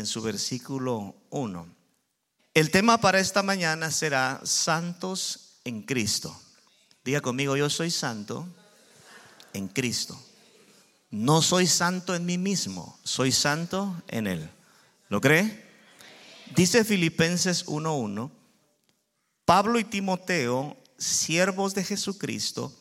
en su versículo 1. El tema para esta mañana será santos en Cristo. Diga conmigo, yo soy santo en Cristo. No soy santo en mí mismo, soy santo en Él. ¿Lo cree? Dice Filipenses 1.1, Pablo y Timoteo, siervos de Jesucristo,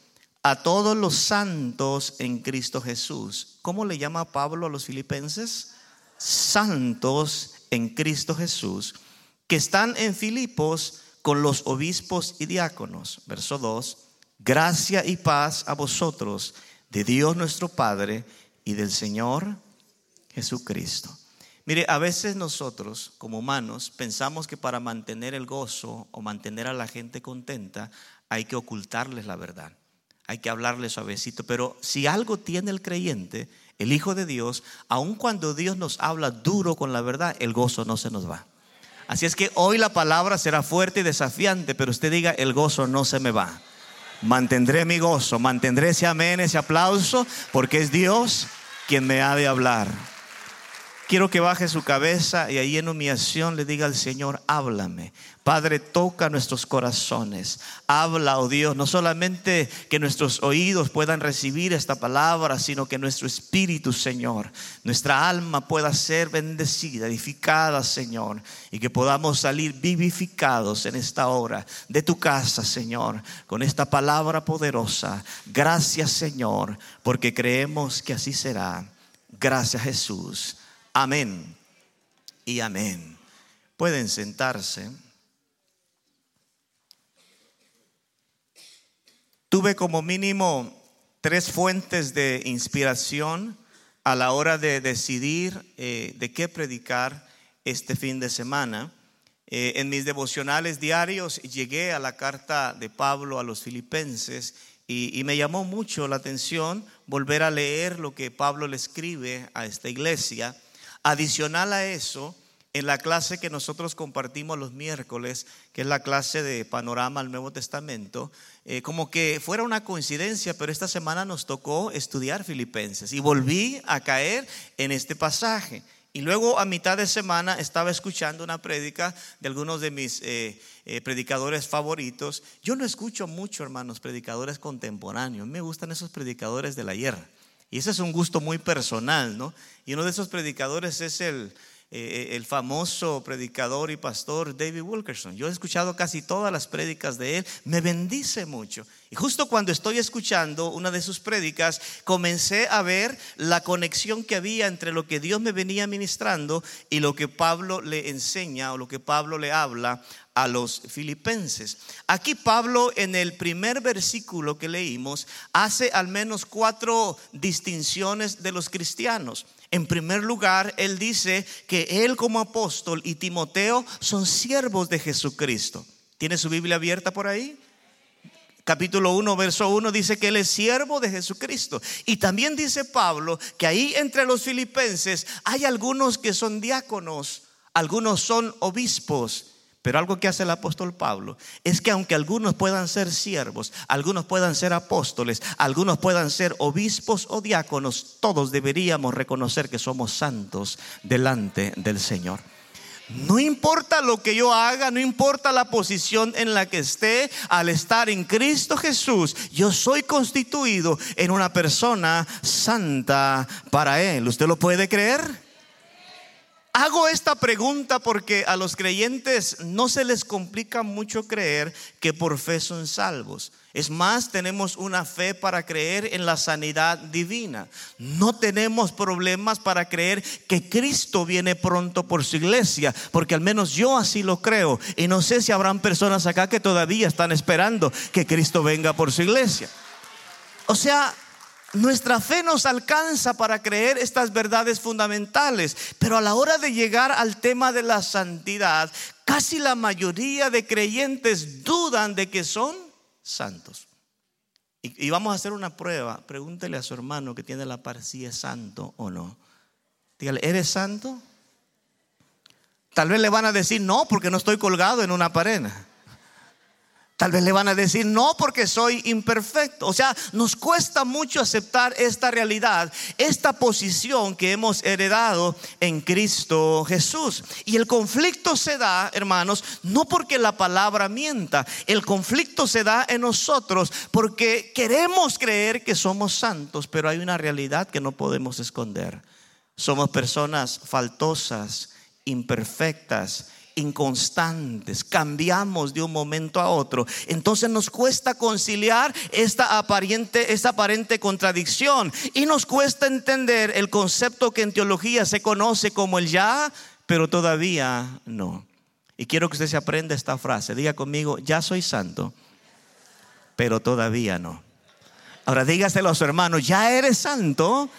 a todos los santos en Cristo Jesús. ¿Cómo le llama Pablo a los filipenses? Santos en Cristo Jesús, que están en Filipos con los obispos y diáconos. Verso 2, gracia y paz a vosotros, de Dios nuestro Padre y del Señor Jesucristo. Mire, a veces nosotros como humanos pensamos que para mantener el gozo o mantener a la gente contenta hay que ocultarles la verdad hay que hablarle suavecito. Pero si algo tiene el creyente, el Hijo de Dios, aun cuando Dios nos habla duro con la verdad, el gozo no se nos va. Así es que hoy la palabra será fuerte y desafiante, pero usted diga, el gozo no se me va. Mantendré mi gozo, mantendré ese amén, ese aplauso, porque es Dios quien me ha de hablar. Quiero que baje su cabeza y ahí en humillación le diga al Señor, háblame. Padre, toca nuestros corazones. Habla, oh Dios, no solamente que nuestros oídos puedan recibir esta palabra, sino que nuestro espíritu, Señor, nuestra alma pueda ser bendecida, edificada, Señor, y que podamos salir vivificados en esta hora de tu casa, Señor, con esta palabra poderosa. Gracias, Señor, porque creemos que así será. Gracias, Jesús. Amén y amén. Pueden sentarse. Tuve como mínimo tres fuentes de inspiración a la hora de decidir eh, de qué predicar este fin de semana. Eh, en mis devocionales diarios llegué a la carta de Pablo a los filipenses y, me llamó mucho la atención volver a leer lo que Pablo le escribe a esta iglesia. Adicional a eso, en la clase que nosotros compartimos los miércoles, que es la clase de Panorama al Nuevo Testamento, eh, como que fuera una coincidencia, pero esta semana nos tocó estudiar Filipenses y volví a caer en este pasaje. Y luego a mitad de semana estaba escuchando una prédica de algunos de mis eh, eh, predicadores favoritos. Yo no escucho mucho, hermanos, predicadores contemporáneos. Me gustan esos predicadores de la guerra. Y ese es un gusto muy personal, ¿no? Y uno de esos predicadores es el, eh, el famoso predicador y pastor David Wilkerson. Yo he escuchado casi todas las prédicas de él, me bendice mucho. Y justo cuando estoy escuchando una de sus prédicas, comencé a ver la conexión que había entre lo que Dios me venía ministrando y lo que Pablo le enseña o lo que Pablo le habla a los filipenses. Aquí Pablo en el primer versículo que leímos hace al menos cuatro distinciones de los cristianos. En primer lugar, él dice que él como apóstol y Timoteo son siervos de Jesucristo. ¿Tiene su Biblia abierta por ahí? capítulo 1, verso 1 dice que él es siervo de Jesucristo. Y también dice Pablo que ahí entre los filipenses hay algunos que son diáconos, algunos son obispos pero algo que hace el apóstol Pablo es que aunque algunos puedan ser siervos, algunos puedan ser apóstoles, algunos puedan ser obispos o diáconos, todos deberíamos reconocer que somos santos delante del Señor. No importa lo que yo haga, no importa la posición en la que esté, al estar en Cristo Jesús, yo soy constituido en una persona santa para Él. ¿Usted lo puede creer? Hago esta pregunta porque a los creyentes no se les complica mucho creer que por fe son salvos. Es más, tenemos una fe para creer en la sanidad divina. No tenemos problemas para creer que Cristo viene pronto por su iglesia, porque al menos yo así lo creo. Y no sé si habrán personas acá que todavía están esperando que Cristo venga por su iglesia. O sea, nuestra fe nos alcanza para creer estas verdades fundamentales, pero a la hora de llegar al tema de la santidad, casi la mayoría de creyentes dudan de que son santos. Y, vamos a hacer una prueba. Pregúntele a su hermano que tiene la par si es santo o no. Dígale, ¿eres santo? Tal vez le van a decir, no, porque no estoy colgado en una pared. Tal vez le van a decir, no, porque soy imperfecto. O sea, nos cuesta mucho aceptar esta realidad, esta posición que hemos heredado en Cristo Jesús. Y el conflicto se da, hermanos, no porque la palabra mienta, el conflicto se da en nosotros porque queremos creer que somos santos, pero hay una realidad que no podemos esconder. Somos personas faltosas, imperfectas inconstantes, cambiamos de un momento a otro. Entonces nos cuesta conciliar esta aparente, esta aparente contradicción y nos cuesta entender el concepto que en teología se conoce como el ya, pero todavía no. Y quiero que usted se aprenda esta frase. Diga conmigo, ya soy santo, pero todavía no. Ahora dígaselo a su hermano, ya eres santo,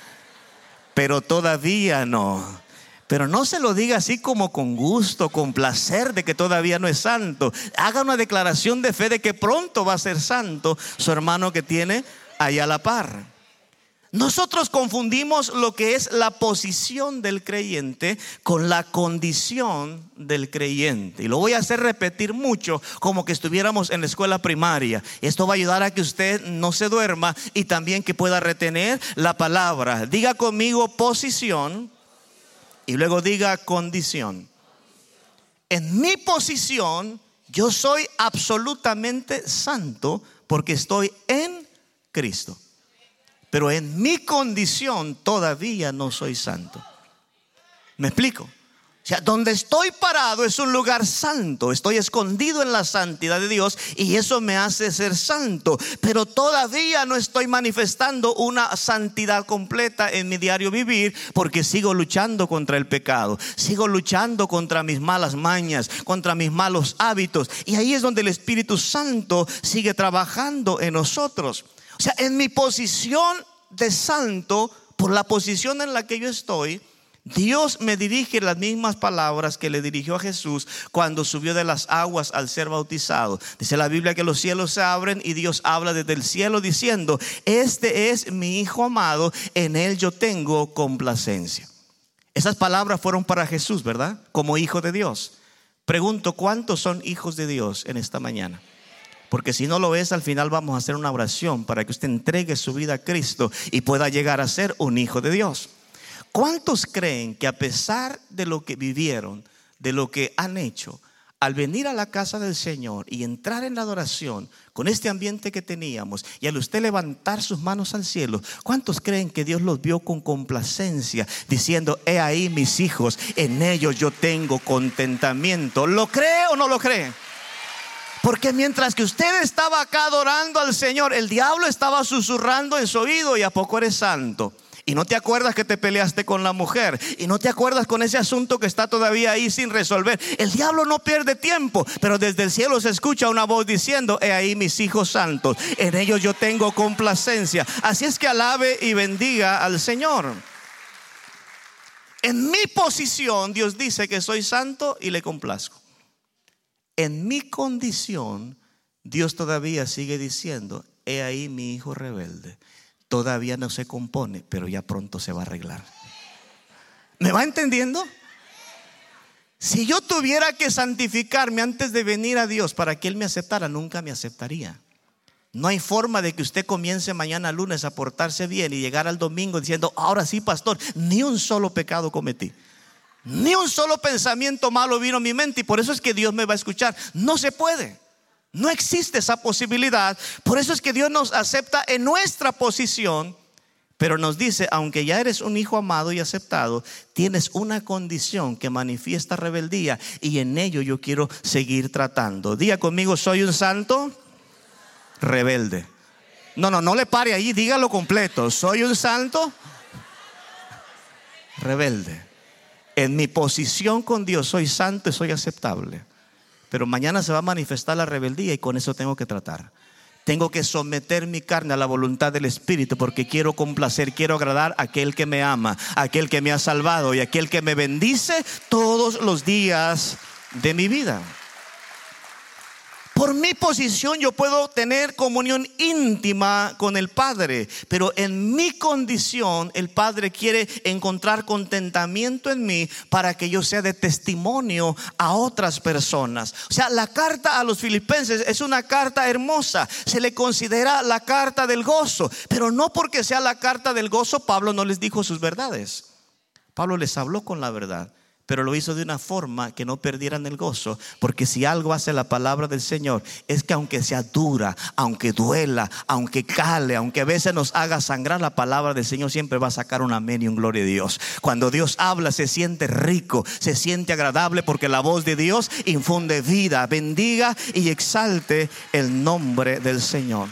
pero todavía no. Pero no se lo diga así como con gusto, con placer de que todavía no es santo. Haga una declaración de fe de que pronto va a ser santo su hermano que tiene allá a la par. Nosotros confundimos lo que es la posición del creyente con la condición del creyente. Y lo voy a hacer repetir mucho como que estuviéramos en la escuela primaria. Esto va a ayudar a que usted no se duerma y también que pueda retener la palabra. Diga conmigo posición y luego diga condición. En mi posición, yo soy absolutamente santo porque estoy en Cristo. Pero en mi condición todavía no soy santo. ¿Me explico? Sea, donde estoy parado es un lugar santo. Estoy escondido en la santidad de Dios y eso me hace ser santo. Pero todavía no estoy manifestando una santidad completa en mi diario vivir porque sigo luchando contra el pecado. Sigo luchando contra mis malas mañas, contra mis malos hábitos. Y ahí es donde el Espíritu Santo sigue trabajando en nosotros. O sea, en mi posición de santo, por la posición en la que yo estoy, Dios me dirige las mismas palabras que le dirigió a Jesús cuando subió de las aguas al ser bautizado. Dice la Biblia que los cielos se abren y Dios habla desde el cielo diciendo, este es mi Hijo amado, en él yo tengo complacencia. Esas palabras fueron para Jesús, ¿verdad? Como hijo de Dios. Pregunto, ¿cuántos son hijos de Dios en esta mañana? Porque si no lo es, al final vamos a hacer una oración para que usted entregue su vida a Cristo y pueda llegar a ser un hijo de Dios. ¿Cuántos creen que a pesar de lo que vivieron, de lo que han hecho, al venir a la casa del Señor y entrar en la adoración con este ambiente que teníamos y al usted levantar sus manos al cielo, ¿cuántos creen que Dios los vio con complacencia diciendo, he ahí mis hijos, en ellos yo tengo contentamiento? ¿Lo cree o no lo cree? Porque mientras que usted estaba acá adorando al Señor, el diablo estaba susurrando en su oído y a poco eres santo. Y no te acuerdas que te peleaste con la mujer. Y no te acuerdas con ese asunto que está todavía ahí sin resolver. El diablo no pierde tiempo. Pero desde el cielo se escucha una voz diciendo, he ahí mis hijos santos. En ellos yo tengo complacencia. Así es que alabe y bendiga al Señor. En mi posición Dios dice que soy santo y le complazco. En mi condición Dios todavía sigue diciendo, he ahí mi hijo rebelde todavía no se compone, pero ya pronto se va a arreglar. ¿Me va entendiendo? Si yo tuviera que santificarme antes de venir a Dios para que Él me aceptara, nunca me aceptaría. No hay forma de que usted comience mañana lunes a portarse bien y llegar al domingo diciendo, ahora sí, pastor, ni un solo pecado cometí. Ni un solo pensamiento malo vino a mi mente y por eso es que Dios me va a escuchar. No se puede. No existe esa posibilidad. Por eso es que Dios nos acepta en nuestra posición, pero nos dice, aunque ya eres un hijo amado y aceptado, tienes una condición que manifiesta rebeldía y en ello yo quiero seguir tratando. Diga conmigo, soy un santo rebelde. No, no, no le pare ahí, dígalo completo. Soy un santo rebelde. En mi posición con Dios soy santo y soy aceptable. Pero mañana se va a manifestar la rebeldía y con eso tengo que tratar. Tengo que someter mi carne a la voluntad del Espíritu porque quiero complacer, quiero agradar a aquel que me ama, a aquel que me ha salvado y a aquel que me bendice todos los días de mi vida. Por mi posición yo puedo tener comunión íntima con el Padre, pero en mi condición el Padre quiere encontrar contentamiento en mí para que yo sea de testimonio a otras personas. O sea, la carta a los filipenses es una carta hermosa, se le considera la carta del gozo, pero no porque sea la carta del gozo, Pablo no les dijo sus verdades. Pablo les habló con la verdad pero lo hizo de una forma que no perdieran el gozo, porque si algo hace la palabra del Señor es que aunque sea dura, aunque duela, aunque cale, aunque a veces nos haga sangrar la palabra del Señor, siempre va a sacar un amén y un gloria a Dios. Cuando Dios habla se siente rico, se siente agradable porque la voz de Dios infunde vida, bendiga y exalte el nombre del Señor.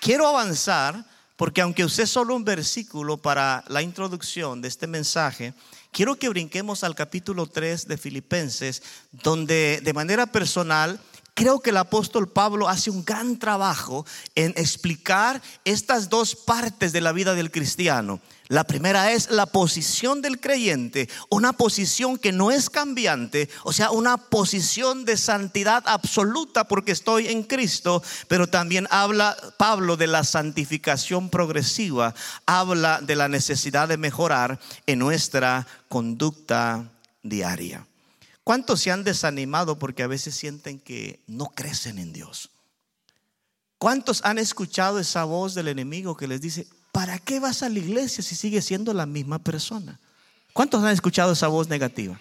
Quiero avanzar porque aunque usé solo un versículo para la introducción de este mensaje, quiero que brinquemos al capítulo 3 de Filipenses, donde de manera personal creo que el apóstol Pablo hace un gran trabajo en explicar estas dos partes de la vida del cristiano. La primera es la posición del creyente, una posición que no es cambiante, o sea, una posición de santidad absoluta porque estoy en Cristo, pero también habla Pablo de la santificación progresiva, habla de la necesidad de mejorar en nuestra conducta diaria. ¿Cuántos se han desanimado porque a veces sienten que no crecen en Dios? ¿Cuántos han escuchado esa voz del enemigo que les dice, ¿para qué vas a la iglesia si sigues siendo la misma persona? ¿Cuántos han escuchado esa voz negativa?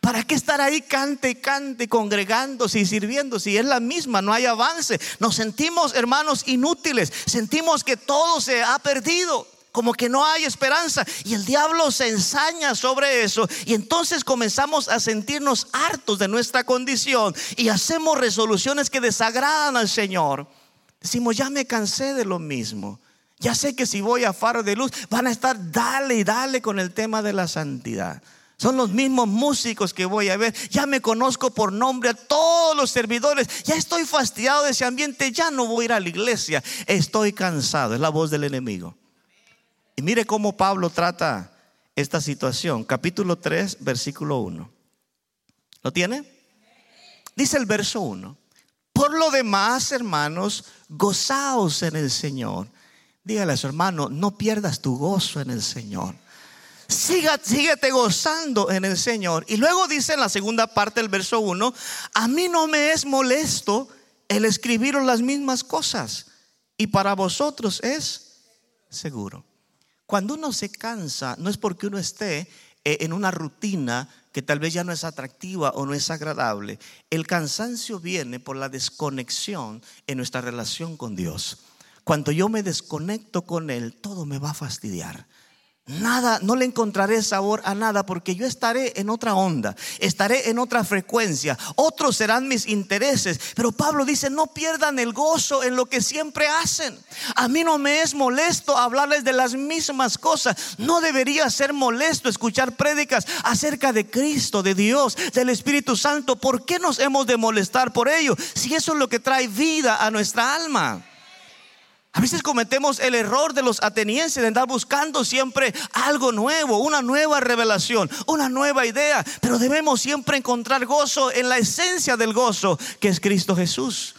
¿Para qué estar ahí cante, cante, congregándose y sirviendo si es la misma, no hay avance? Nos sentimos, hermanos, inútiles, sentimos que todo se ha perdido como que no hay esperanza. Y el diablo se ensaña sobre eso. Y entonces comenzamos a sentirnos hartos de nuestra condición y hacemos resoluciones que desagradan al Señor. Decimos, ya me cansé de lo mismo. Ya sé que si voy a faro de luz van a estar dale y dale con el tema de la santidad. Son los mismos músicos que voy a ver. Ya me conozco por nombre a todos los servidores. Ya estoy fastidiado de ese ambiente. Ya no voy a ir a la iglesia. Estoy cansado. Es la voz del enemigo. Y mire cómo Pablo trata esta situación. Capítulo 3, versículo 1. ¿Lo tiene? Dice el verso 1. Por lo demás, hermanos, gozaos en el Señor. Dígale a su hermano, no pierdas tu gozo en el Señor. Siga, síguete gozando en el Señor. Y luego dice en la segunda parte del verso 1, a mí no me es molesto el escribir las mismas cosas. Y para vosotros es seguro. Cuando uno se cansa, no es porque uno esté eh, en una rutina que tal vez ya no es atractiva o no es agradable. El cansancio viene por la desconexión en nuestra relación con Dios. Cuando yo me desconecto con Él, todo me va a fastidiar. Nada, no le encontraré sabor a nada porque yo estaré en otra onda, estaré en otra frecuencia, otros serán mis intereses. Pero Pablo dice, no pierdan el gozo en lo que siempre hacen. A mí no me es molesto hablarles de las mismas cosas. No debería ser molesto escuchar prédicas acerca de Cristo, de Dios, del Espíritu Santo. ¿Por qué nos hemos de molestar por ello? Si eso es lo que trae vida a nuestra alma. A veces cometemos el error de los atenienses de andar buscando siempre algo nuevo, una nueva revelación, una nueva idea, pero debemos siempre encontrar gozo en la esencia del gozo que es Cristo Jesús.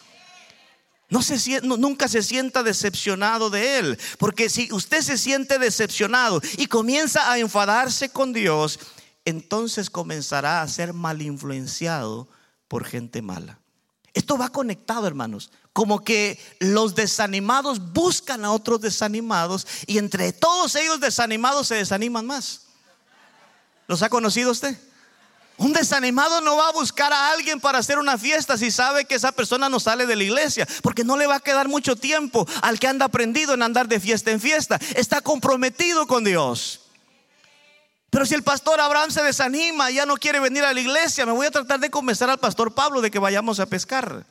No se, nunca se sienta decepcionado de Él, porque si usted se siente decepcionado y comienza a enfadarse con Dios, entonces comenzará a ser mal influenciado por gente mala. Esto va conectado, hermanos como que los desanimados buscan a otros desanimados y entre todos ellos desanimados se desaniman más. ¿Los ha conocido usted? Un desanimado no va a buscar a alguien para hacer una fiesta si sabe que esa persona no sale de la iglesia, porque no le va a quedar mucho tiempo al que anda aprendido en andar de fiesta en fiesta. Está comprometido con Dios. Pero si el pastor Abraham se desanima ya no quiere venir a la iglesia, me voy a tratar de convencer al pastor Pablo de que vayamos a pescar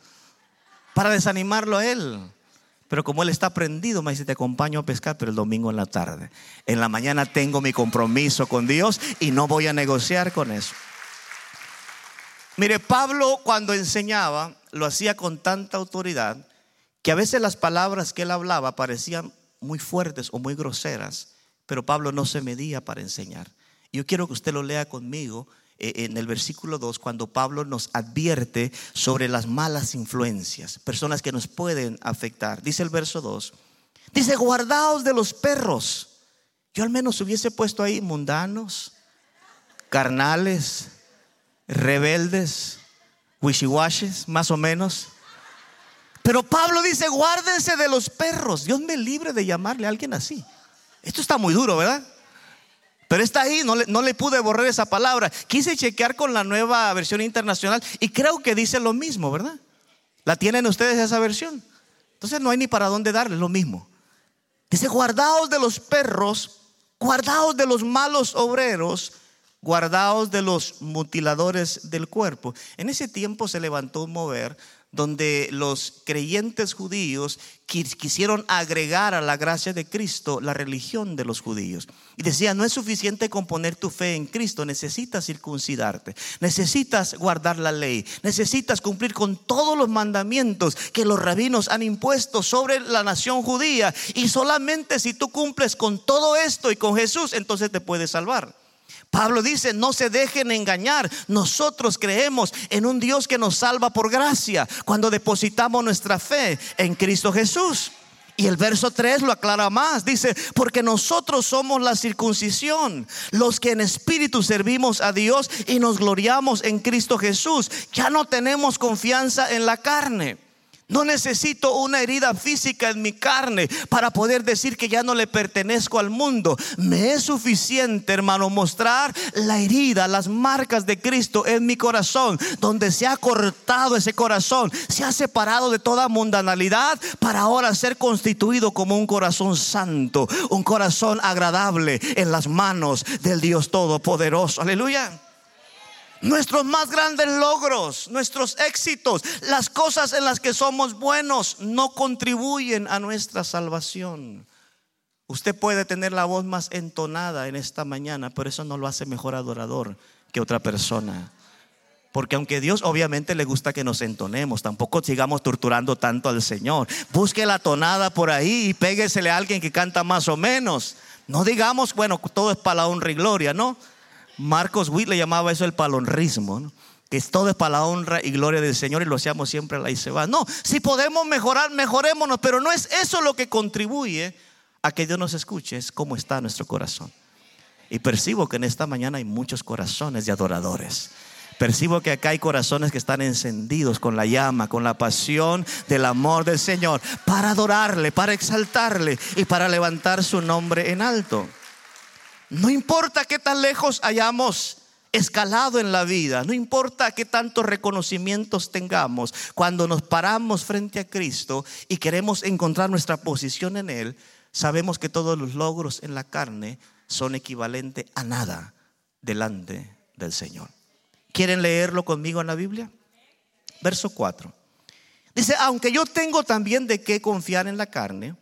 para desanimarlo a él. Pero como él está prendido, me dice, te acompaño a pescar, pero el domingo en la tarde. En la mañana tengo mi compromiso con Dios y no voy a negociar con eso. Mire, Pablo cuando enseñaba lo hacía con tanta autoridad que a veces las palabras que él hablaba parecían muy fuertes o muy groseras, pero Pablo no se medía para enseñar. Yo quiero que usted lo lea conmigo en el versículo 2 cuando Pablo nos advierte sobre las malas influencias, personas que nos pueden afectar. Dice el verso 2, dice, guardaos de los perros. Yo al menos hubiese puesto ahí mundanos, carnales, rebeldes, wishiwashes, más o menos. Pero Pablo dice, guárdense de los perros. Dios me libre de llamarle a alguien así. Esto está muy duro, ¿verdad? Pero está ahí, no le, pude borrar esa palabra. Quise chequear con la nueva versión internacional y creo que dice lo mismo, ¿verdad? ¿La tienen ustedes esa versión? Entonces no hay ni para dónde darle, lo mismo. Dice, guardaos de los perros, guardaos de los malos obreros, guardaos de los mutiladores del cuerpo. En ese tiempo se levantó un mover donde los creyentes judíos quisieron agregar a la gracia de Cristo la religión de los judíos. Y decía, no es suficiente con poner tu fe en Cristo, necesitas circuncidarte, necesitas guardar la ley, necesitas cumplir con todos los mandamientos que los rabinos han impuesto sobre la nación judía. Y solamente si tú cumples con todo esto y con Jesús, entonces te puedes salvar. Pablo dice, no se dejen engañar. Nosotros creemos en un Dios que nos salva por gracia cuando depositamos nuestra fe en Cristo Jesús. Y el verso 3 lo aclara más. Dice, porque nosotros somos la circuncisión, los que en espíritu servimos a Dios y nos gloriamos en Cristo Jesús. Ya no tenemos confianza en la carne. No necesito una herida física en mi carne para poder decir que ya no le pertenezco al mundo. Me es suficiente, hermano, mostrar la herida, las marcas de Cristo en mi corazón, donde se ha cortado ese corazón, se ha separado de toda mundanalidad para ahora ser constituido como un corazón santo, un corazón agradable en las manos del Dios Todopoderoso. Aleluya nuestros más grandes logros, nuestros éxitos, las cosas en las que somos buenos, no contribuyen a nuestra salvación. Usted puede tener la voz más entonada en esta mañana, pero eso no lo hace mejor adorador que otra persona. Porque aunque Dios obviamente le gusta que nos entonemos, tampoco sigamos torturando tanto al Señor. Busque la tonada por ahí y péguesele a alguien que canta más o menos. No digamos, bueno, todo es para la honra y gloria, ¿no? Marcos Witt le llamaba eso el palonrismo, que es todo es para la honra y gloria del Señor y lo hacemos siempre a la y se va. No, si podemos mejorar, mejorémonos, pero no es eso lo que contribuye a que Dios nos escuche, es cómo está nuestro corazón. Y percibo que en esta mañana hay muchos corazones de adoradores. Percibo que acá hay corazones que están encendidos con la llama, con la pasión del amor del Señor, para adorarle, para exaltarle y para levantar su nombre en alto. No importa qué tan lejos hayamos escalado en la vida, no importa qué tantos reconocimientos tengamos, cuando nos paramos frente a Cristo y queremos encontrar nuestra posición en Él, sabemos que todos los logros en la carne son equivalentes a nada delante del Señor. ¿Quieren leerlo conmigo en la Biblia? Verso 4. Dice, aunque yo tengo también de qué confiar en la carne,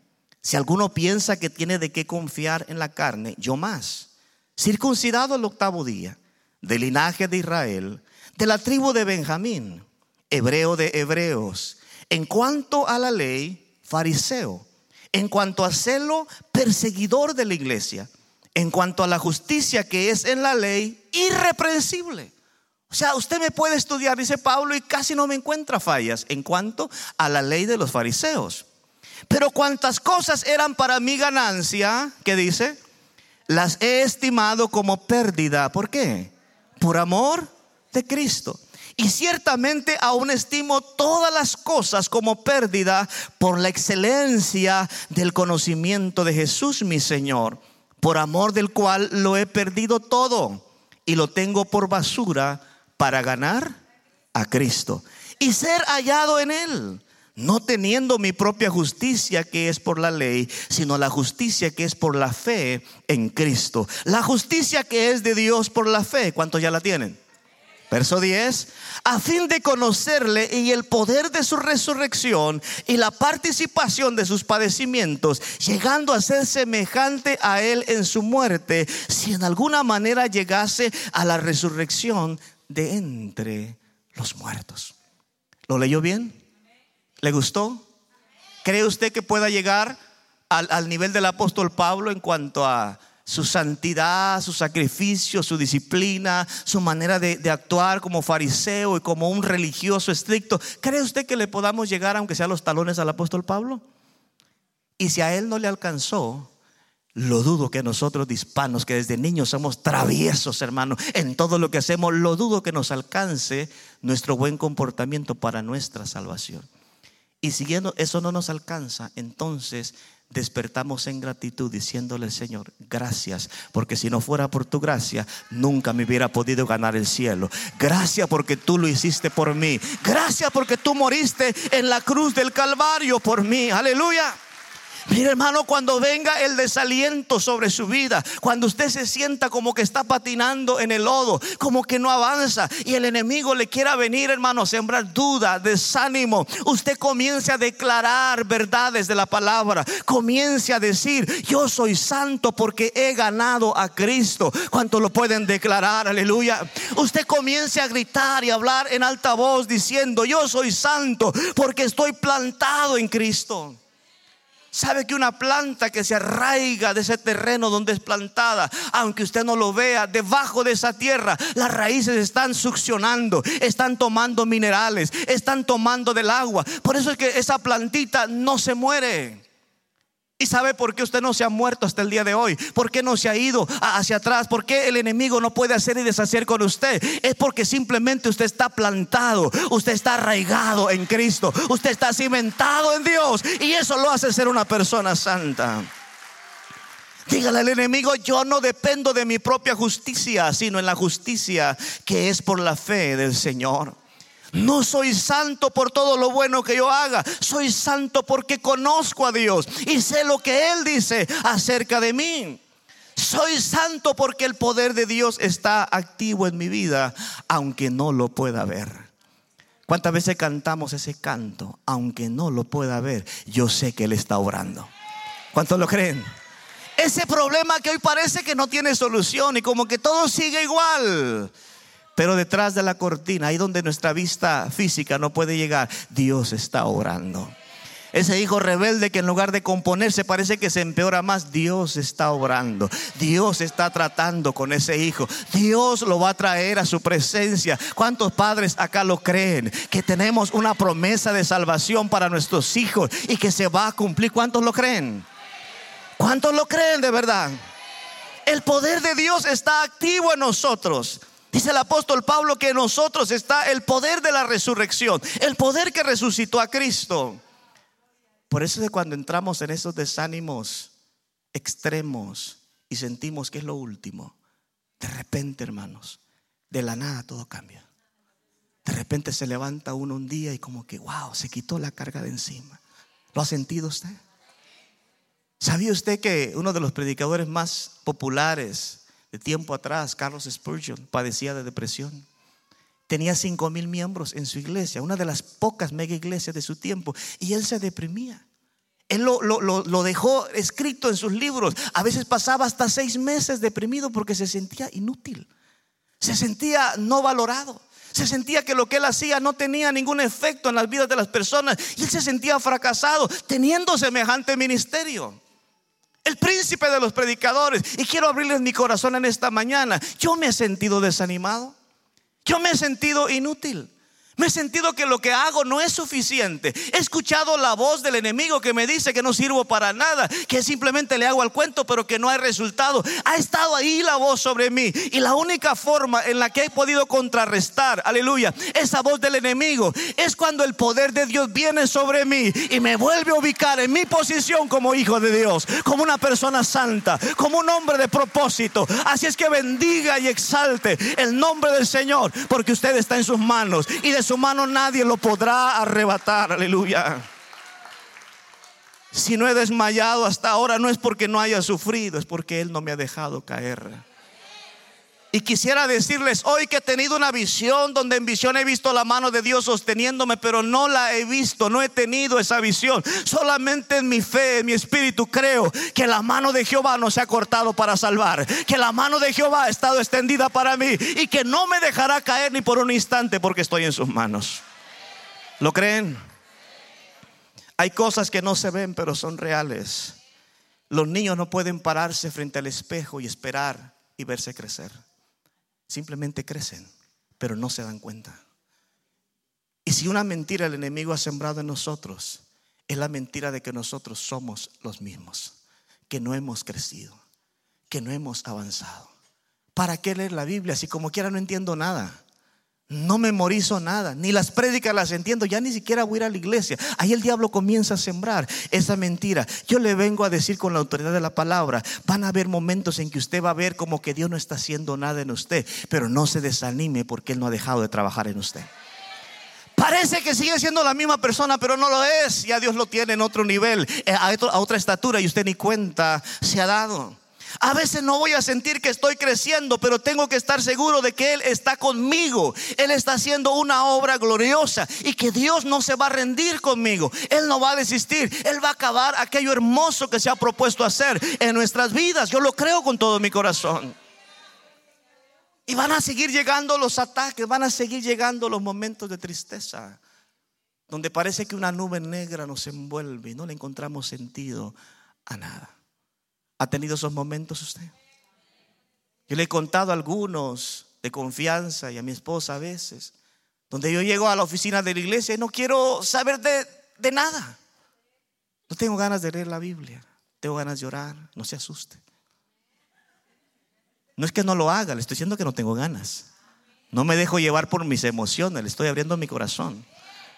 si alguno piensa que tiene de qué confiar en la carne, yo más. Circuncidado el octavo día, del linaje de Israel, de la tribu de Benjamín, hebreo de hebreos, en cuanto a la ley, fariseo, en cuanto a celo, perseguidor de la iglesia, en cuanto a la justicia que es en la ley, irreprensible. O sea, usted me puede estudiar, dice Pablo, y casi no me encuentra fallas en cuanto a la ley de los fariseos. Pero cuantas cosas eran para mi ganancia, ¿qué dice? Las he estimado como pérdida. ¿Por qué? Por amor de Cristo. Y ciertamente aún estimo todas las cosas como pérdida por la excelencia del conocimiento de Jesús mi Señor, por amor del cual lo he perdido todo y lo tengo por basura para ganar a Cristo y ser hallado en Él no teniendo mi propia justicia que es por la ley, sino la justicia que es por la fe en Cristo. La justicia que es de Dios por la fe. ¿Cuántos ya la tienen? Verso 10, a fin de conocerle y el poder de su resurrección y la participación de sus padecimientos, llegando a ser semejante a él en su muerte, si en alguna manera llegase a la resurrección de entre los muertos. ¿Lo leyó bien? ¿Le gustó? ¿Cree usted que pueda llegar al, nivel del apóstol Pablo en cuanto a su santidad, su sacrificio, su disciplina, su manera de, de, actuar como fariseo y como un religioso estricto. ¿Cree usted que le podamos llegar, aunque sea los talones, al apóstol Pablo? Y si a él no le alcanzó, lo dudo que nosotros hispanos, que desde niños somos traviesos, hermano, en todo lo que hacemos, lo dudo que nos alcance nuestro buen comportamiento para nuestra salvación. Y siguiendo eso no nos alcanza, entonces despertamos en gratitud diciéndole, Señor, gracias, porque si no fuera por tu gracia, nunca me hubiera podido ganar el cielo. Gracias porque tú lo hiciste por mí. Gracias porque tú moriste en la cruz del Calvario por mí. Aleluya. Mire hermano, cuando venga el desaliento sobre su vida, cuando usted se sienta como que está patinando en el lodo, como que no avanza y el enemigo le quiera venir hermano, sembrar duda, desánimo, usted comience a declarar verdades de la palabra, comience a decir, yo soy santo porque he ganado a Cristo. ¿Cuánto lo pueden declarar? Aleluya. Usted comience a gritar y hablar en alta voz diciendo, yo soy santo porque estoy plantado en Cristo. Sabe que una planta que se arraiga de ese terreno donde es plantada, aunque usted no lo vea, debajo de esa tierra, las raíces están succionando, están tomando minerales, están tomando del agua. Por eso es que esa plantita no se muere. ¿Y sabe por qué usted no se ha muerto hasta el día de hoy? ¿Por qué no se ha ido hacia atrás? ¿Por qué el enemigo no puede hacer y deshacer con usted? Es porque simplemente usted está plantado, usted está arraigado en Cristo, usted está cimentado en Dios y eso lo hace ser una persona santa. Dígale al enemigo, yo no dependo de mi propia justicia, sino en la justicia que es por la fe del Señor. No soy santo por todo lo bueno que yo haga. Soy santo porque conozco a Dios y sé lo que Él dice acerca de mí. Soy santo porque el poder de Dios está activo en mi vida, aunque no lo pueda ver. ¿Cuántas veces cantamos ese canto? Aunque no lo pueda ver, yo sé que Él está orando. ¿Cuántos lo creen? Ese problema que hoy parece que no tiene solución y como que todo sigue igual. Pero detrás de la cortina, ahí donde nuestra vista física no puede llegar, Dios está orando. Ese hijo rebelde que en lugar de componerse parece que se empeora más, Dios está obrando. Dios está tratando con ese hijo. Dios lo va a traer a su presencia. ¿Cuántos padres acá lo creen? Que tenemos una promesa de salvación para nuestros hijos y que se va a cumplir. ¿Cuántos lo creen? ¿Cuántos lo creen de verdad? El poder de Dios está activo en nosotros. Dice el apóstol Pablo que en nosotros está el poder de la resurrección, el poder que resucitó a Cristo. Por eso es cuando entramos en esos desánimos extremos y sentimos que es lo último, de repente, hermanos, de la nada todo cambia. De repente se levanta uno un día y como que, wow, se quitó la carga de encima. ¿Lo ha sentido usted? ¿Sabía usted que uno de los predicadores más populares de tiempo atrás, Carlos Spurgeon padecía de depresión. Tenía cinco mil miembros en su iglesia, una de las pocas mega iglesias de su tiempo, y él se deprimía. Él lo, lo, dejó escrito en sus libros. A veces pasaba hasta seis meses deprimido porque se sentía inútil. Se sentía no valorado. Se sentía que lo que él hacía no tenía ningún efecto en las vidas de las personas. Y él se sentía fracasado teniendo semejante ministerio el príncipe de los predicadores. Y quiero abrirles mi corazón en esta mañana. Yo me he sentido desanimado. Yo me he sentido inútil. Me he sentido que lo que hago no es suficiente. He escuchado la voz del enemigo que me dice que no sirvo para nada, que simplemente le hago al cuento, pero que no hay resultado. Ha estado ahí la voz sobre mí. Y la única forma en la que he podido contrarrestar, aleluya, esa voz del enemigo es cuando el poder de Dios viene sobre mí y me vuelve a ubicar en mi posición como hijo de Dios, como una persona santa, como un hombre de propósito. Así es que bendiga y exalte el nombre del Señor, porque usted está en sus manos y su mano nadie lo podrá arrebatar. Aleluya. Si no he desmayado hasta ahora no es porque no haya sufrido, es porque Él no me ha dejado caer. Y quisiera decirles hoy que he tenido una visión donde en visión he visto la mano de Dios sosteniéndome, pero no la he visto, no he tenido esa visión. Solamente en mi fe, en mi espíritu creo que la mano de Jehová no se ha cortado para salvar, que la mano de Jehová ha estado extendida para mí y que no me dejará caer ni por un instante porque estoy en sus manos. ¿Lo creen? Hay cosas que no se ven, pero son reales. Los niños no pueden pararse frente al espejo y esperar y verse crecer. Simplemente crecen, pero no se dan cuenta. Y si una mentira el enemigo ha sembrado en nosotros, es la mentira de que nosotros somos los mismos, que no hemos crecido, que no hemos avanzado. ¿Para qué leer la Biblia si como quiera no entiendo nada? No memorizo nada, ni las prédicas las entiendo, ya ni siquiera voy a ir a la iglesia. Ahí el diablo comienza a sembrar esa mentira. Yo le vengo a decir con la autoridad de la palabra, van a haber momentos en que usted va a ver como que Dios no está haciendo nada en usted, pero no se desanime porque Él no ha dejado de trabajar en usted. Parece que sigue siendo la misma persona, pero no lo es. Ya Dios lo tiene en otro nivel, eh, a otra estatura y usted ni cuenta se ha dado. A veces no voy a sentir que estoy creciendo, pero tengo que estar seguro de que Él está conmigo. Él está haciendo una obra gloriosa y que Dios no se va a rendir conmigo. Él no va a desistir. Él va a acabar aquello hermoso que se ha propuesto hacer en nuestras vidas. Yo lo creo con todo mi corazón. Y van a seguir llegando los ataques, van a seguir llegando los momentos de tristeza, donde parece que una nube negra nos envuelve y no le encontramos sentido a nada. ¿Ha tenido esos momentos usted? Yo le he contado algunos de confianza y a mi esposa a veces, donde yo llego a la oficina de la iglesia y no quiero saber de, de nada. No tengo ganas de leer la Biblia, tengo ganas de orar, no se asuste. No es que no lo haga, le estoy diciendo que no tengo ganas. No me dejo llevar por mis emociones, le estoy abriendo mi corazón.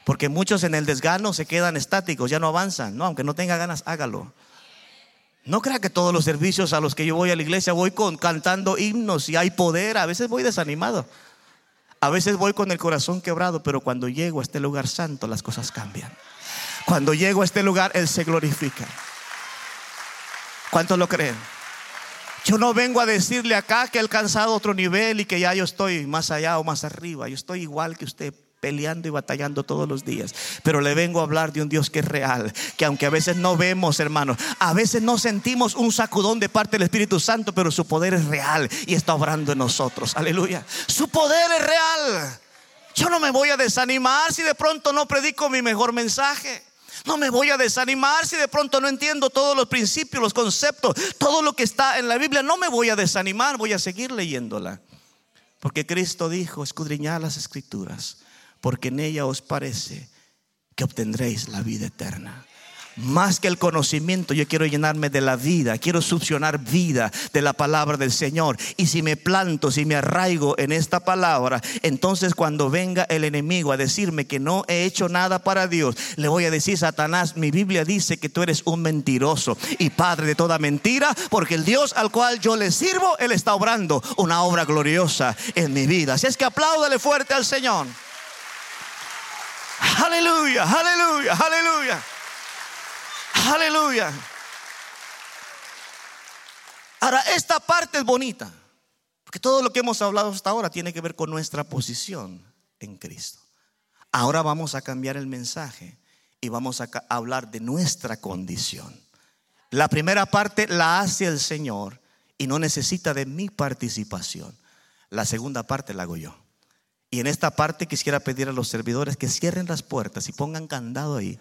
Porque muchos en el desgano se quedan estáticos, ya no avanzan. No, aunque no tenga ganas, hágalo. No crea que todos los servicios a los que yo voy a la iglesia voy cantando himnos y hay poder. A veces voy desanimado. A veces voy con el corazón quebrado, pero cuando llego a este lugar santo las cosas cambian. Cuando llego a este lugar Él se glorifica. ¿Cuántos lo creen? Yo no vengo a decirle acá que he alcanzado otro nivel y que ya yo estoy más allá o más arriba. Yo estoy igual que usted peleando y batallando todos los días. Pero le vengo a hablar de un Dios que es real, que aunque a veces no vemos, hermanos, a veces no sentimos un sacudón de parte del Espíritu Santo, pero su poder es real y está obrando en nosotros. Aleluya. Su poder es real. Yo no me voy a desanimar si de pronto no predico mi mejor mensaje. No me voy a desanimar si de pronto no entiendo todos los principios, los conceptos, todo lo que está en la Biblia. No me voy a desanimar, voy a seguir leyéndola. Porque Cristo dijo, escudriñad las escrituras, porque en ella os parece que obtendréis la vida eterna. Más que el conocimiento, yo quiero llenarme de la vida, quiero succionar vida de la palabra del Señor. Y si me planto, si me arraigo en esta palabra, entonces cuando venga el enemigo a decirme que no he hecho nada para Dios, le voy a decir, Satanás, mi Biblia dice que tú eres un mentiroso y padre de toda mentira, porque el Dios al cual yo le sirvo, Él está obrando una obra gloriosa en mi vida. Así es que apláudale fuerte al Señor. Aleluya, aleluya, aleluya. Aleluya. Ahora, esta parte es bonita, porque todo lo que hemos hablado hasta ahora tiene que ver con nuestra posición en Cristo. Ahora vamos a cambiar el mensaje y vamos a hablar de nuestra condición. La primera parte la hace el Señor y no necesita de mi participación. La segunda parte la hago yo. Y en esta parte quisiera pedir a los servidores que cierren las puertas y pongan candado ahí.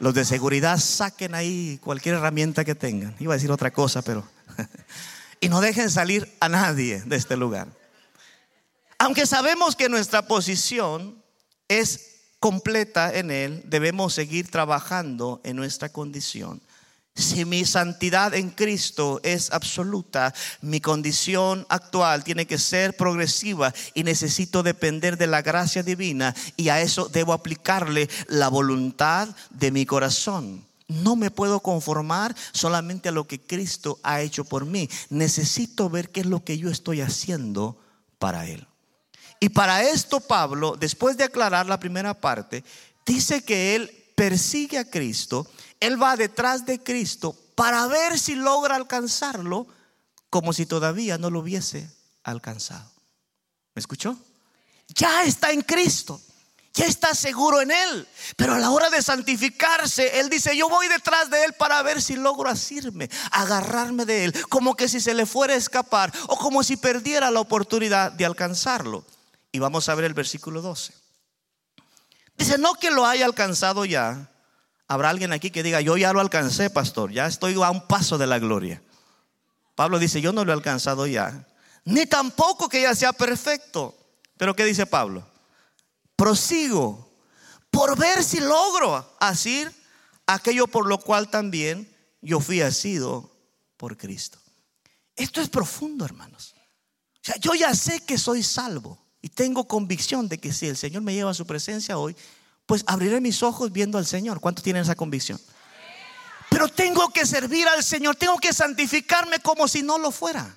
Los de seguridad saquen ahí cualquier herramienta que tengan. Iba a decir otra cosa, pero... y no dejen salir a nadie de este lugar. Aunque sabemos que nuestra posición es completa en Él, debemos seguir trabajando en nuestra condición. Si mi santidad en Cristo es absoluta, mi condición actual tiene que ser progresiva y necesito depender de la gracia divina y a eso debo aplicarle la voluntad de mi corazón. No me puedo conformar solamente a lo que Cristo ha hecho por mí. Necesito ver qué es lo que yo estoy haciendo para Él. Y para esto Pablo, después de aclarar la primera parte, dice que Él persigue a Cristo él va detrás de Cristo para ver si logra alcanzarlo como si todavía no lo hubiese alcanzado. ¿Me escuchó? Ya está en Cristo. Ya está seguro en Él. Pero a la hora de santificarse, Él dice, yo voy detrás de Él para ver si logro asirme, agarrarme de Él, como que si se le fuera a escapar o como si perdiera la oportunidad de alcanzarlo. Y vamos a ver el versículo 12. Dice, no que lo haya alcanzado ya, Habrá alguien aquí que diga, yo ya lo alcancé, pastor, ya estoy a un paso de la gloria. Pablo dice, yo no lo he alcanzado ya, ni tampoco que ya sea perfecto. Pero ¿qué dice Pablo? Prosigo por ver si logro asir aquello por lo cual también yo fui asido por Cristo. Esto es profundo, hermanos. O sea, yo ya sé que soy salvo y tengo convicción de que si el Señor me lleva a su presencia hoy, pues abriré mis ojos viendo al Señor. ¿Cuántos tienen esa convicción? Pero tengo que servir al Señor, tengo que santificarme como si no lo fuera.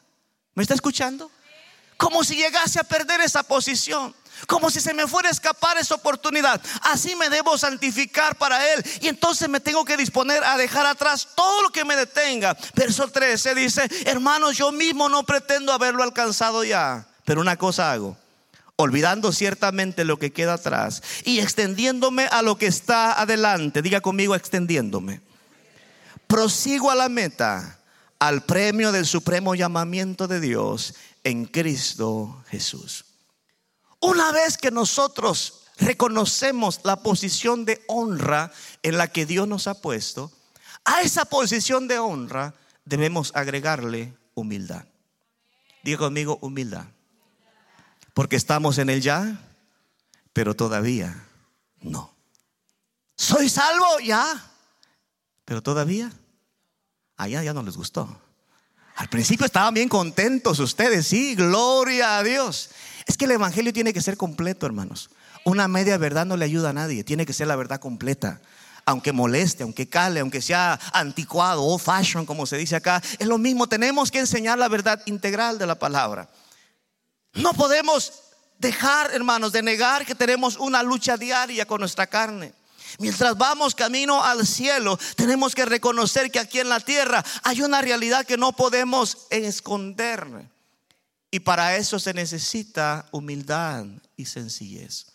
¿Me está escuchando? Como si llegase a perder esa posición. Como si se me fuera a escapar esa oportunidad. Así me debo santificar para Él. Y entonces me tengo que disponer a dejar atrás todo lo que me detenga. Verso 13 dice, hermanos, yo mismo no pretendo haberlo alcanzado ya. Pero una cosa hago olvidando ciertamente lo que queda atrás y extendiéndome a lo que está adelante. Diga conmigo, extendiéndome. Prosigo a la meta, al premio del supremo llamamiento de Dios en Cristo Jesús. Una vez que nosotros reconocemos la posición de honra en la que Dios nos ha puesto, a esa posición de honra debemos agregarle humildad. Diga conmigo humildad. Porque estamos en el ya, pero todavía no. Soy salvo ya, pero todavía allá ya no les gustó. Al principio estaban bien contentos ustedes, sí, gloria a Dios. Es que el Evangelio tiene que ser completo, hermanos. Una media verdad no le ayuda a nadie, tiene que ser la verdad completa. Aunque moleste, aunque cale, aunque sea anticuado o fashion, como se dice acá, es lo mismo. Tenemos que enseñar la verdad integral de la palabra. No podemos dejar, hermanos, de negar que tenemos una lucha diaria con nuestra carne. Mientras vamos camino al cielo, tenemos que reconocer que aquí en la tierra hay una realidad que no podemos esconder. Y para eso se necesita humildad y sencillez.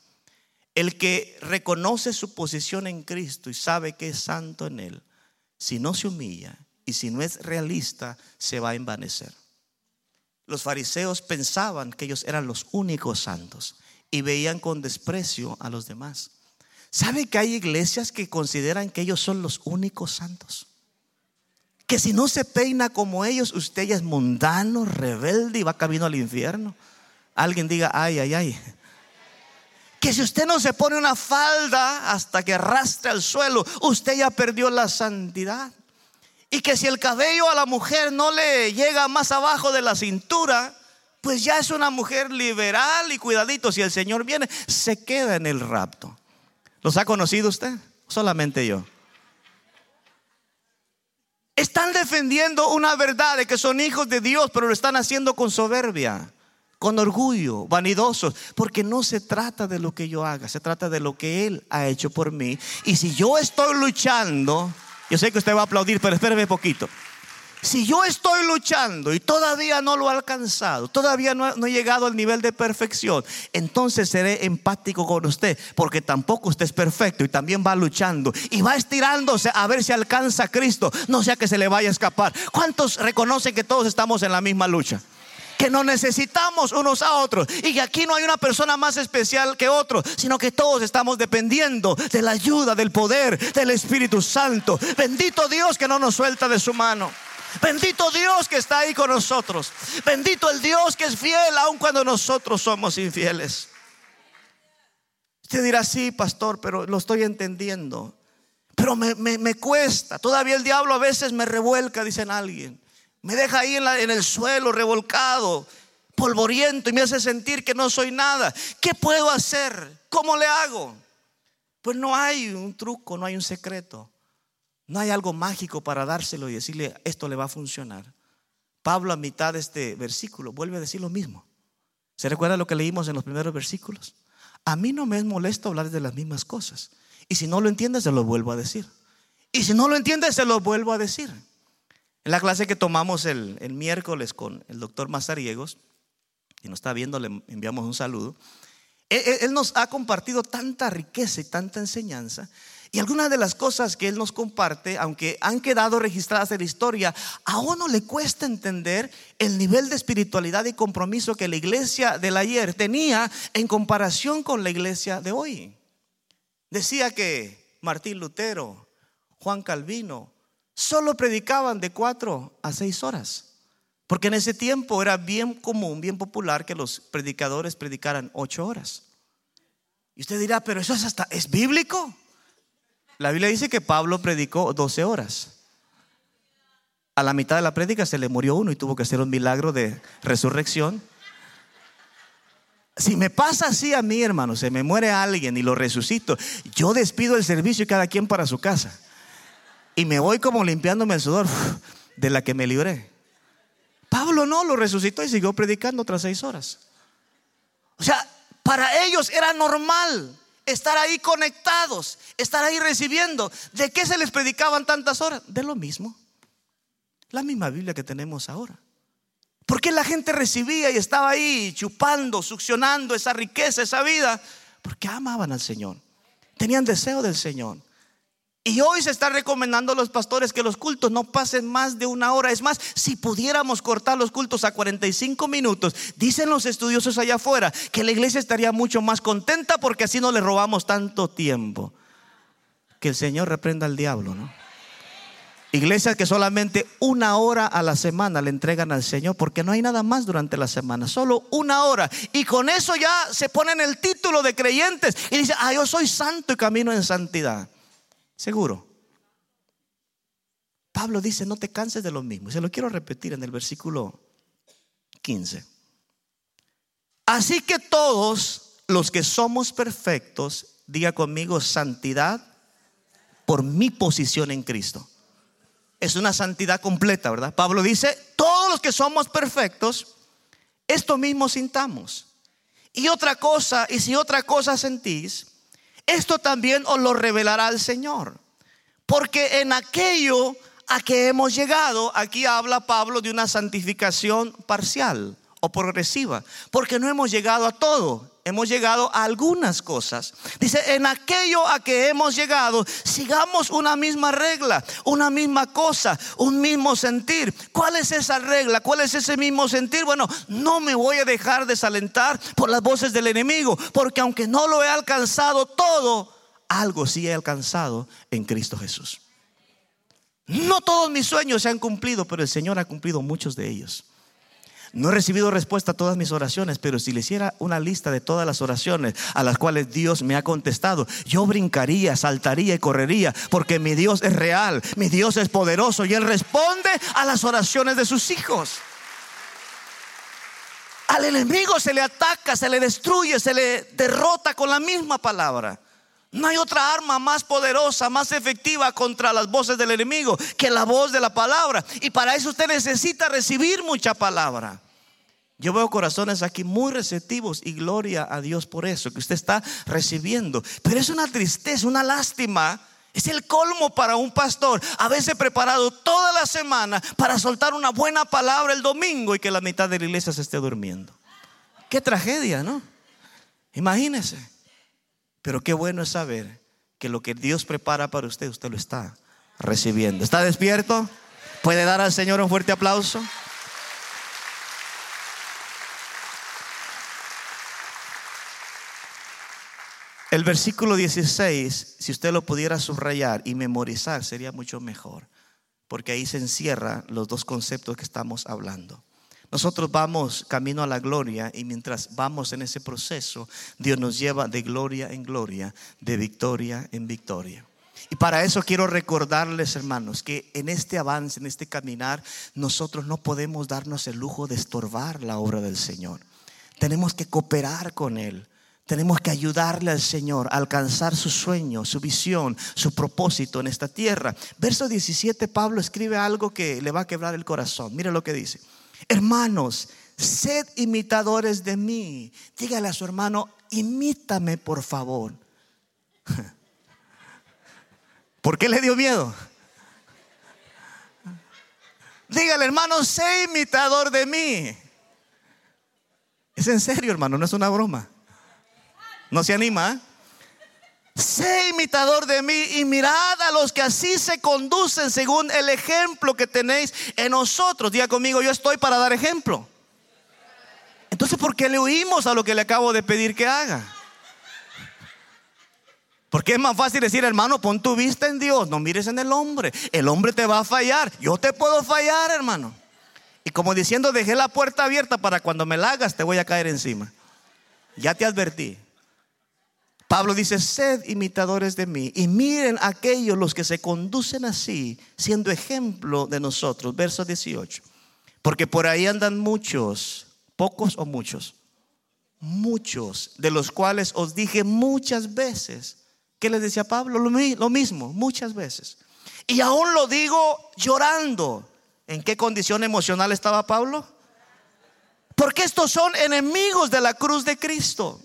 El que reconoce su posición en Cristo y sabe que es santo en Él, si no se humilla y si no es realista, se va a envanecer. Los fariseos pensaban que ellos eran los únicos santos y veían con desprecio a los demás. ¿Sabe que hay iglesias que consideran que ellos son los únicos santos? Que si no se peina como ellos, usted ya es mundano, rebelde y va camino al infierno. Alguien diga, ay, ay, ay. Que si usted no se pone una falda hasta que arrastre al suelo, usted ya perdió la santidad. Y que si el cabello a la mujer no le llega más abajo de la cintura, pues ya es una mujer liberal y cuidadito. Si el Señor viene, se queda en el rapto. ¿Los ha conocido usted? Solamente yo. Están defendiendo una verdad de que son hijos de Dios, pero lo están haciendo con soberbia, con orgullo, vanidosos, porque no se trata de lo que yo haga, se trata de lo que Él ha hecho por mí. Y si yo estoy luchando yo sé que usted va a aplaudir, pero espéreme poquito. Si yo estoy luchando y todavía no lo he alcanzado, todavía no, he llegado al nivel de perfección, entonces seré empático con usted, porque tampoco usted es perfecto y también va luchando y va estirándose a ver si alcanza a Cristo, no sea que se le vaya a escapar. ¿Cuántos reconocen que todos estamos en la misma lucha? Que nos necesitamos unos a otros y que aquí no hay una persona más especial que otro, sino que todos estamos dependiendo de la ayuda, del poder del Espíritu Santo. Bendito Dios que no nos suelta de su mano. Bendito Dios que está ahí con nosotros. Bendito el Dios que es fiel aun cuando nosotros somos infieles. Usted dirá, sí, pastor, pero lo estoy entendiendo. Pero me, me cuesta. Todavía el diablo a veces me revuelca, dicen alguien. Me deja ahí en, en el suelo revolcado, polvoriento y me hace sentir que no soy nada. ¿Qué puedo hacer? ¿Cómo le hago? Pues no hay un truco, no hay un secreto. No hay algo mágico para dárselo y decirle, esto le va a funcionar. Pablo a mitad de este versículo vuelve a decir lo mismo. ¿Se recuerda lo que leímos en los primeros versículos? A mí no me es molesto hablar de las mismas cosas. Y si no lo entiendes, se lo vuelvo a decir. Y si no lo entiendes, se lo vuelvo a decir. En la clase que tomamos el, miércoles con el doctor Mazariegos, que nos está viendo, le enviamos un saludo. Él, nos ha compartido tanta riqueza y tanta enseñanza. Y algunas de las cosas que él nos comparte, aunque han quedado registradas en la historia, a uno le cuesta entender el nivel de espiritualidad y compromiso que la iglesia del ayer tenía en comparación con la iglesia de hoy. Decía que Martín Lutero, Juan Calvino, solo predicaban de cuatro a seis horas. Porque en ese tiempo era bien común, bien popular que los predicadores predicaran ocho horas. Y usted dirá, pero eso es hasta, ¿es bíblico? La Biblia dice que Pablo predicó 12 horas. A la mitad de la prédica se le murió uno y tuvo que hacer un milagro de resurrección. Si me pasa así a mí, hermano, se me muere alguien y lo resucito, yo despido el servicio y cada quien para su casa. Y me voy como limpiándome el sudor de la que me libré. Pablo no, lo resucitó y siguió predicando otras seis horas. O sea, para ellos era normal estar ahí conectados, estar ahí recibiendo. ¿De qué se les predicaban tantas horas? De lo mismo. La misma Biblia que tenemos ahora. Porque la gente recibía y estaba ahí chupando, succionando esa riqueza, esa vida? Porque amaban al Señor. Tenían deseo del Señor. Y hoy se está recomendando a los pastores que los cultos no pasen más de una hora. Es más, si pudiéramos cortar los cultos a 45 minutos, dicen los estudiosos allá afuera que la iglesia estaría mucho más contenta porque así no le robamos tanto tiempo. Que el Señor reprenda al diablo, ¿no? Iglesias que solamente una hora a la semana le entregan al Señor porque no hay nada más durante la semana, solo una hora. Y con eso ya se ponen el título de creyentes y dicen, ah, yo soy santo y camino en santidad. Seguro. Pablo dice, no te canses de lo mismo. Se lo quiero repetir en el versículo 15. Así que todos los que somos perfectos, diga conmigo santidad por mi posición en Cristo. Es una santidad completa, ¿verdad? Pablo dice, todos los que somos perfectos, esto mismo sintamos. Y otra cosa, y si otra cosa sentís, esto también os lo revelará el Señor. Porque en aquello a que hemos llegado, aquí habla Pablo de una santificación parcial o progresiva, porque no hemos llegado a todo, hemos llegado a algunas cosas. Dice, en aquello a que hemos llegado, sigamos una misma regla, una misma cosa, un mismo sentir. ¿Cuál es esa regla? ¿Cuál es ese mismo sentir? Bueno, no me voy a dejar desalentar por las voces del enemigo, porque aunque no lo he alcanzado todo, algo sí he alcanzado en Cristo Jesús. No todos mis sueños se han cumplido, pero el Señor ha cumplido muchos de ellos. No he recibido respuesta a todas mis oraciones, pero si le hiciera una lista de todas las oraciones a las cuales Dios me ha contestado, yo brincaría, saltaría y correría, porque mi Dios es real, mi Dios es poderoso y Él responde a las oraciones de sus hijos. Al enemigo se le ataca, se le destruye, se le derrota con la misma palabra. No hay otra arma más poderosa, más efectiva contra las voces del enemigo que la voz de la palabra. Y para eso usted necesita recibir mucha palabra. Yo veo corazones aquí muy receptivos y gloria a Dios por eso que usted está recibiendo. Pero es una tristeza, una lástima. Es el colmo para un pastor haberse preparado toda la semana para soltar una buena palabra el domingo y que la mitad de la iglesia se esté durmiendo. Qué tragedia, ¿no? Imagínese. Pero qué bueno es saber que lo que Dios prepara para usted, usted lo está recibiendo. ¿Está despierto? ¿Puede dar al Señor un fuerte aplauso? El versículo 16, si usted lo pudiera subrayar y memorizar, sería mucho mejor, porque ahí se encierran los dos conceptos que estamos hablando. Nosotros vamos camino a la gloria y mientras vamos en ese proceso, Dios nos lleva de gloria en gloria, de victoria en victoria. Y para eso quiero recordarles, hermanos, que en este avance, en este caminar, nosotros no podemos darnos el lujo de estorbar la obra del Señor. Tenemos que cooperar con Él. Tenemos que ayudarle al Señor a alcanzar su sueño, su visión, su propósito en esta tierra. Verso 17, Pablo escribe algo que le va a quebrar el corazón. Mire lo que dice. Hermanos, sed imitadores de mí. Dígale a su hermano, imítame por favor. ¿Por qué le dio miedo? Dígale, hermano, sé imitador de mí. Es en serio, hermano, no es una broma. ¿No se anima? Sé imitador de mí y mirad a los que así se conducen según el ejemplo que tenéis en nosotros. Diga conmigo, yo estoy para dar ejemplo. Entonces, ¿por qué le oímos a lo que le acabo de pedir que haga? Porque es más fácil decir, hermano, pon tu vista en Dios, no mires en el hombre. El hombre te va a fallar. Yo te puedo fallar, hermano. Y como diciendo, dejé la puerta abierta para cuando me la hagas, te voy a caer encima. Ya te advertí. Pablo dice, sed imitadores de mí y miren aquellos los que se conducen así, siendo ejemplo de nosotros. Verso 18. Porque por ahí andan muchos, pocos o muchos, muchos, de los cuales os dije muchas veces. ¿Qué les decía Pablo? Lo mismo, muchas veces. Y aún lo digo llorando. ¿En qué condición emocional estaba Pablo? Porque estos son enemigos de la cruz de Cristo,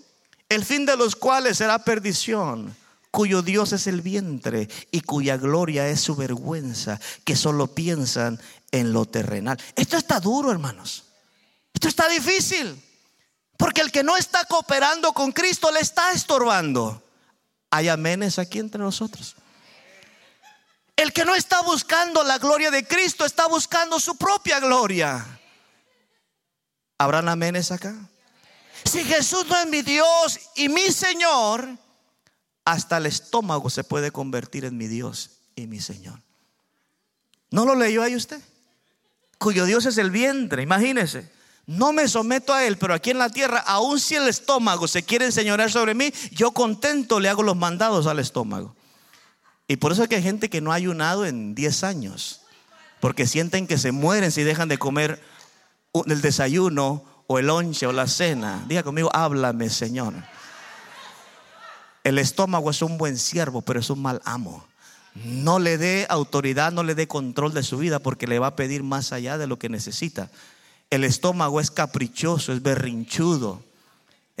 el fin de los cuales será perdición, cuyo Dios es el vientre y cuya gloria es su vergüenza, que solo piensan en lo terrenal. Esto está duro, hermanos. Esto está difícil. Porque el que no está cooperando con Cristo le está estorbando. Hay amenes aquí entre nosotros. El que no está buscando la gloria de Cristo está buscando su propia gloria. ¿Habrán amenes acá? Si Jesús no es mi Dios y mi Señor, hasta el estómago se puede convertir en mi Dios y mi Señor. ¿No lo leyó ahí usted? Cuyo Dios es el vientre, imagínese. No me someto a Él, pero aquí en la tierra, aun si el estómago se quiere enseñorear sobre mí, yo contento le hago los mandados al estómago. Y por eso es que hay gente que no ha ayunado en 10 años, porque sienten que se mueren si dejan de comer el desayuno o el lonche o la cena. Diga conmigo, háblame, Señor. El estómago es un buen siervo, pero es un mal amo. No le dé autoridad, no le dé control de su vida porque le va a pedir más allá de lo que necesita. El estómago es caprichoso, es berrinchudo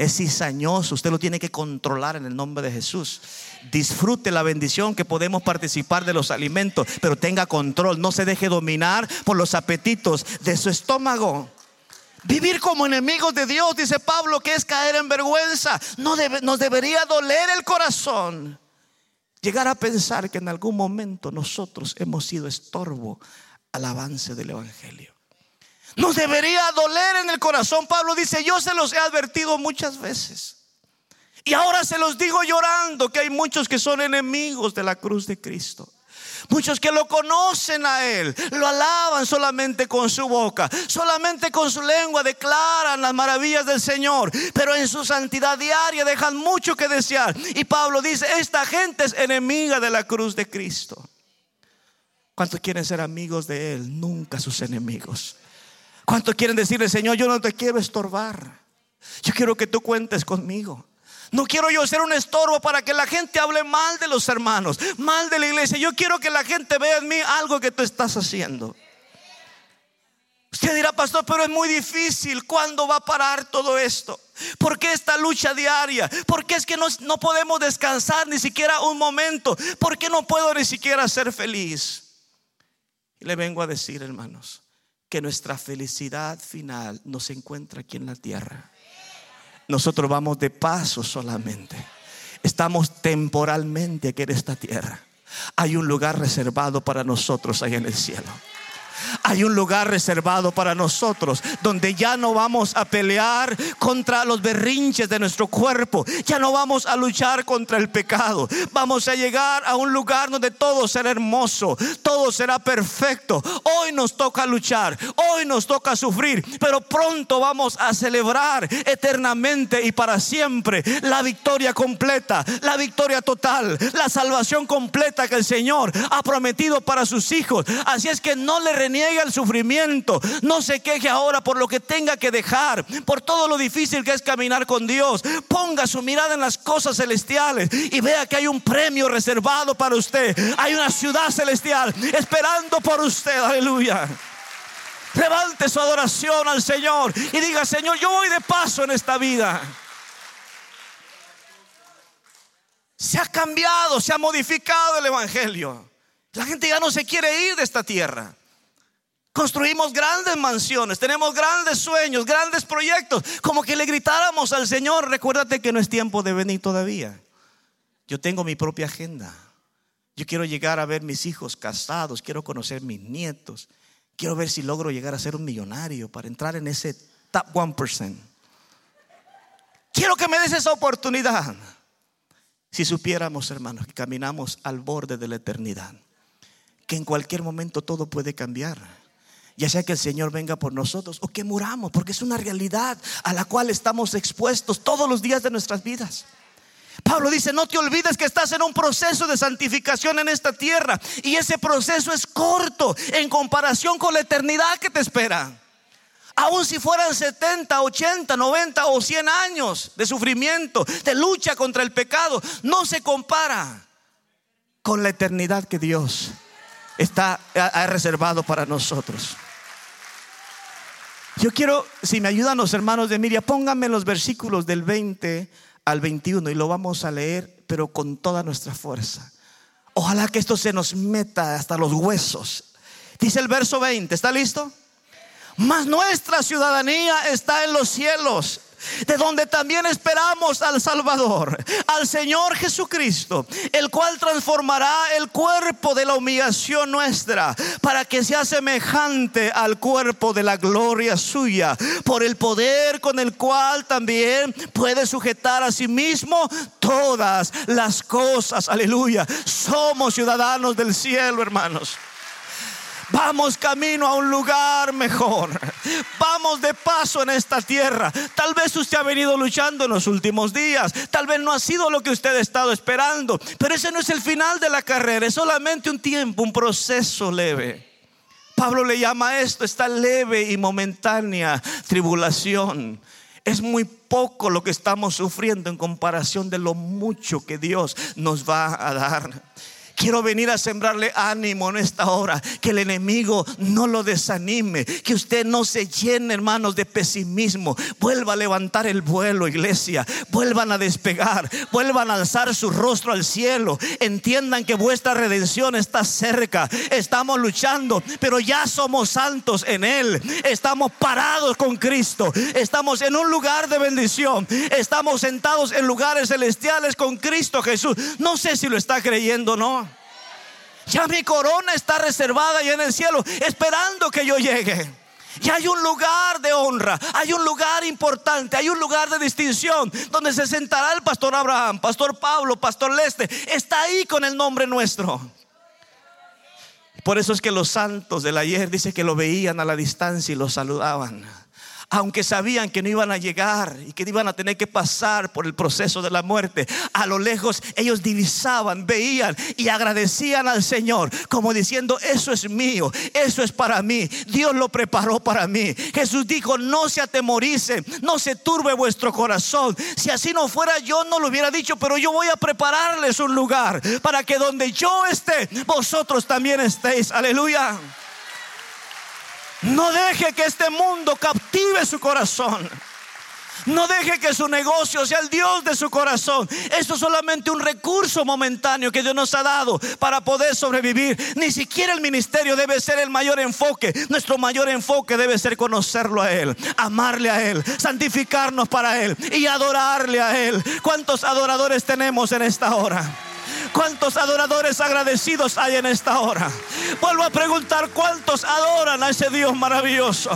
es cizañoso, usted lo tiene que controlar en el nombre de Jesús. Disfrute la bendición que podemos participar de los alimentos, pero tenga control, no se deje dominar por los apetitos de su estómago. Vivir como enemigos de Dios, dice Pablo, que es caer en vergüenza. No nos debería doler el corazón. Llegar a pensar que en algún momento nosotros hemos sido estorbo al avance del Evangelio. Nos debería doler en el corazón. Pablo dice, yo se los he advertido muchas veces. Y ahora se los digo llorando que hay muchos que son enemigos de la cruz de Cristo. Muchos que lo conocen a Él, lo alaban solamente con su boca, solamente con su lengua declaran las maravillas del Señor, pero en su santidad diaria dejan mucho que desear. Y Pablo dice, esta gente es enemiga de la cruz de Cristo. ¿Cuántos quieren ser amigos de Él? Nunca sus enemigos. ¿Cuántos quieren decirle, Señor, yo no te quiero estorbar? Yo quiero que tú cuentes conmigo. No quiero yo ser un estorbo para que la gente hable mal de los hermanos, mal de la iglesia. Yo quiero que la gente vea en mí algo que tú estás haciendo. Usted dirá, pastor, pero es muy difícil. ¿Cuándo va a parar todo esto? ¿Por qué esta lucha diaria? ¿Por qué es que no, no podemos descansar ni siquiera un momento? ¿Por qué no puedo ni siquiera ser feliz? Y le vengo a decir, hermanos, que nuestra felicidad final no se encuentra aquí en la tierra. Nosotros vamos de paso solamente. Estamos temporalmente aquí en esta tierra. Hay un lugar reservado para nosotros ahí en el cielo. Hay un lugar reservado para nosotros donde ya no vamos a pelear contra los berrinches de nuestro cuerpo. Ya no vamos a luchar contra el pecado. Vamos a llegar a un lugar donde todo será hermoso, todo será perfecto. Hoy nos toca luchar, hoy nos toca sufrir, pero pronto vamos a celebrar eternamente y para siempre la victoria completa, la victoria total, la salvación completa que el Señor ha prometido para sus hijos. Así es que no le niegue el sufrimiento. No se queje ahora por lo que tenga que dejar, por todo lo difícil que es caminar con Dios. Ponga su mirada en las cosas celestiales y vea que hay un premio reservado para usted. Hay una ciudad celestial esperando por usted. Aleluya. Levante su adoración al Señor y diga, Señor, yo voy de paso en esta vida. Se ha cambiado, se ha modificado el Evangelio. La gente ya no se quiere ir de esta tierra. Construimos grandes mansiones, tenemos grandes sueños, grandes proyectos, como que le gritáramos al Señor, recuérdate que no es tiempo de venir todavía. Yo tengo mi propia agenda. Yo quiero llegar a ver mis hijos casados, quiero conocer mis nietos, quiero ver si logro llegar a ser un millonario para entrar en ese top 1%. Quiero que me des esa oportunidad. Si supiéramos, hermanos, que caminamos al borde de la eternidad, que en cualquier momento todo puede cambiar, ya sea que el Señor venga por nosotros o que muramos, porque es una realidad a la cual estamos expuestos todos los días de nuestras vidas. Pablo dice, no te olvides que estás en un proceso de santificación en esta tierra y ese proceso es corto en comparación con la eternidad que te espera. Aun si fueran 70, 80, 90 o 100 años de sufrimiento, de lucha contra el pecado, no se compara con la eternidad que Dios está ha reservado para nosotros. Yo quiero, si me ayudan los hermanos de Miria, pónganme los versículos del 20 al 21 y lo vamos a leer, pero con toda nuestra fuerza. Ojalá que esto se nos meta hasta los huesos. Dice el verso 20, ¿está listo? Mas nuestra ciudadanía está en los cielos de donde también esperamos al Salvador, al Señor Jesucristo, el cual transformará el cuerpo de la humillación nuestra para que sea semejante al cuerpo de la gloria suya, por el poder con el cual también puede sujetar a sí mismo todas las cosas. Aleluya. Somos ciudadanos del cielo, hermanos. Vamos camino a un lugar mejor. Vamos de paso en esta tierra. Tal vez usted ha venido luchando en los últimos días. Tal vez no ha sido lo que usted ha estado esperando. Pero ese no es el final de la carrera. Es solamente un tiempo, un proceso leve. Pablo le llama a esto esta leve y momentánea tribulación. Es muy poco lo que estamos sufriendo en comparación de lo mucho que Dios nos va a dar. Quiero venir a sembrarle ánimo en esta hora. Que el enemigo no lo desanime. Que usted no se llene, hermanos, de pesimismo. Vuelva a levantar el vuelo, iglesia. Vuelvan a despegar. Vuelvan a alzar su rostro al cielo. Entiendan que vuestra redención está cerca. Estamos luchando, pero ya somos santos en Él. Estamos parados con Cristo. Estamos en un lugar de bendición. Estamos sentados en lugares celestiales con Cristo Jesús. No sé si lo está creyendo o no. Ya mi corona está reservada y en el cielo, esperando que yo llegue. Ya hay un lugar de honra, hay un lugar importante, hay un lugar de distinción donde se sentará el pastor Abraham, pastor Pablo, pastor Leste. Está ahí con el nombre nuestro. Por eso es que los santos del ayer dice que lo veían a la distancia y lo saludaban aunque sabían que no iban a llegar y que iban a tener que pasar por el proceso de la muerte, a lo lejos ellos divisaban, veían y agradecían al Señor, como diciendo, eso es mío, eso es para mí, Dios lo preparó para mí. Jesús dijo, no se atemoricen, no se turbe vuestro corazón. Si así no fuera, yo no lo hubiera dicho, pero yo voy a prepararles un lugar para que donde yo esté, vosotros también estéis. Aleluya. No deje que este mundo captive su corazón. No deje que su negocio sea el Dios de su corazón. Esto es solamente un recurso momentáneo que Dios nos ha dado para poder sobrevivir. Ni siquiera el ministerio debe ser el mayor enfoque. Nuestro mayor enfoque debe ser conocerlo a Él, amarle a Él, santificarnos para Él y adorarle a Él. ¿Cuántos adoradores tenemos en esta hora? ¿Cuántos adoradores agradecidos hay en esta hora? Vuelvo a preguntar, ¿cuántos adoran a ese Dios maravilloso?